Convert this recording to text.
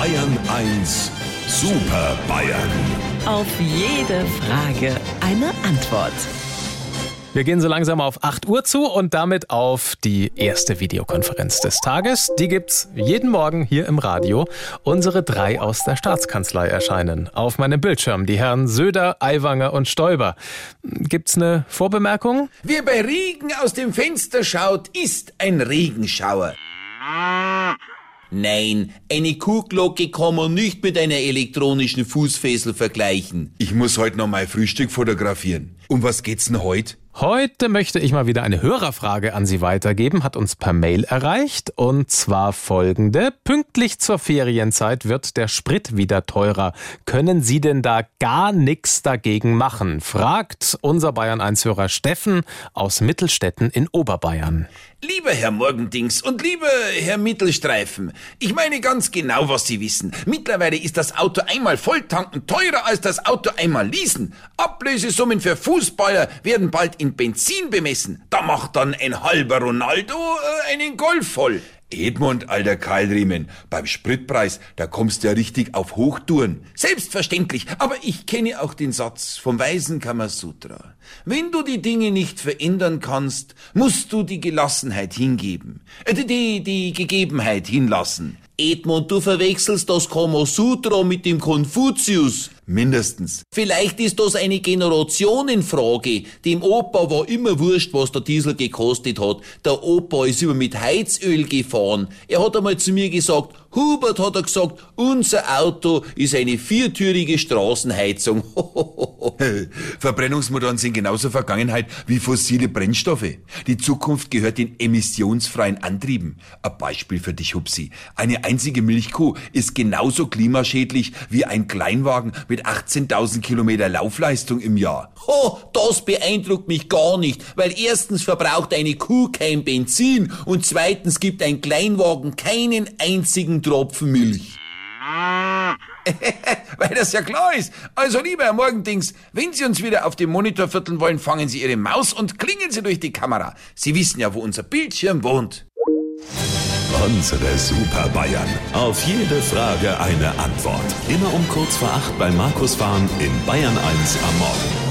Bayern 1 Super Bayern. Auf jede Frage eine Antwort. Wir gehen so langsam auf 8 Uhr zu und damit auf die erste Videokonferenz des Tages. Die gibt's jeden Morgen hier im Radio. Unsere drei aus der Staatskanzlei erscheinen. Auf meinem Bildschirm die Herren Söder, Aiwanger und Stoiber. Gibt's eine Vorbemerkung? Wer bei Regen aus dem Fenster schaut, ist ein Regenschauer. Nein, eine Kuhglocke kann man nicht mit einer elektronischen Fußfessel vergleichen. Ich muss heute noch mein Frühstück fotografieren. Um was geht's denn heute? Heute möchte ich mal wieder eine Hörerfrage an Sie weitergeben, hat uns per Mail erreicht und zwar folgende. Pünktlich zur Ferienzeit wird der Sprit wieder teurer. Können Sie denn da gar nichts dagegen machen? fragt unser Bayern 1 Hörer Steffen aus Mittelstetten in Oberbayern. Lieber Herr Morgendings und lieber Herr Mittelstreifen, ich meine ganz genau, was Sie wissen. Mittlerweile ist das Auto einmal volltanken teurer als das Auto einmal leasen. Ablösesummen für Fußballer werden bald in Benzin bemessen. Da macht dann ein halber Ronaldo äh, einen Golf voll. Edmund, alter Keilriemen, beim Spritpreis, da kommst du ja richtig auf Hochtouren. Selbstverständlich, aber ich kenne auch den Satz vom weisen Kamasutra. Wenn du die Dinge nicht verändern kannst, musst du die Gelassenheit hingeben, äh, die, die Gegebenheit hinlassen. Edmund, du verwechselst das Kamasutra mit dem Konfuzius. Mindestens. Vielleicht ist das eine Generationenfrage. Dem Opa war immer wurscht, was der Diesel gekostet hat. Der Opa ist immer mit Heizöl gefahren. Er hat einmal zu mir gesagt, Hubert hat er gesagt, unser Auto ist eine viertürige Straßenheizung. Verbrennungsmotoren sind genauso Vergangenheit wie fossile Brennstoffe. Die Zukunft gehört den emissionsfreien Antrieben. Ein Beispiel für dich, Hupsi. Eine einzige Milchkuh ist genauso klimaschädlich wie ein Kleinwagen mit 18.000 Kilometer Laufleistung im Jahr. Oh, das beeindruckt mich gar nicht, weil erstens verbraucht eine Kuh kein Benzin und zweitens gibt ein Kleinwagen keinen einzigen Tropfen Milch. Weil das ja klar ist. Also, lieber Herr Morgendings, wenn Sie uns wieder auf dem Monitor vierteln wollen, fangen Sie Ihre Maus und klingeln Sie durch die Kamera. Sie wissen ja, wo unser Bildschirm wohnt. Unsere Super Bayern. Auf jede Frage eine Antwort. Immer um kurz vor acht bei Markus Fahren in Bayern 1 am Morgen.